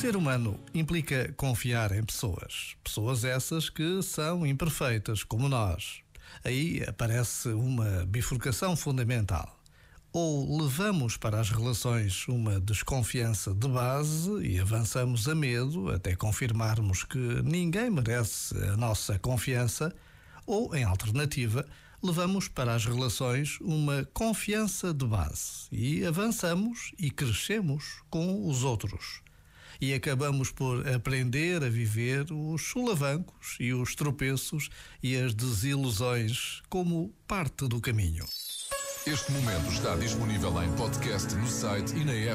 Ser humano implica confiar em pessoas. Pessoas essas que são imperfeitas, como nós. Aí aparece uma bifurcação fundamental. Ou levamos para as relações uma desconfiança de base e avançamos a medo até confirmarmos que ninguém merece a nossa confiança, ou, em alternativa, levamos para as relações uma confiança de base e avançamos e crescemos com os outros e acabamos por aprender a viver os solavancos e os tropeços e as desilusões como parte do caminho. Este momento está disponível em podcast no site e na app.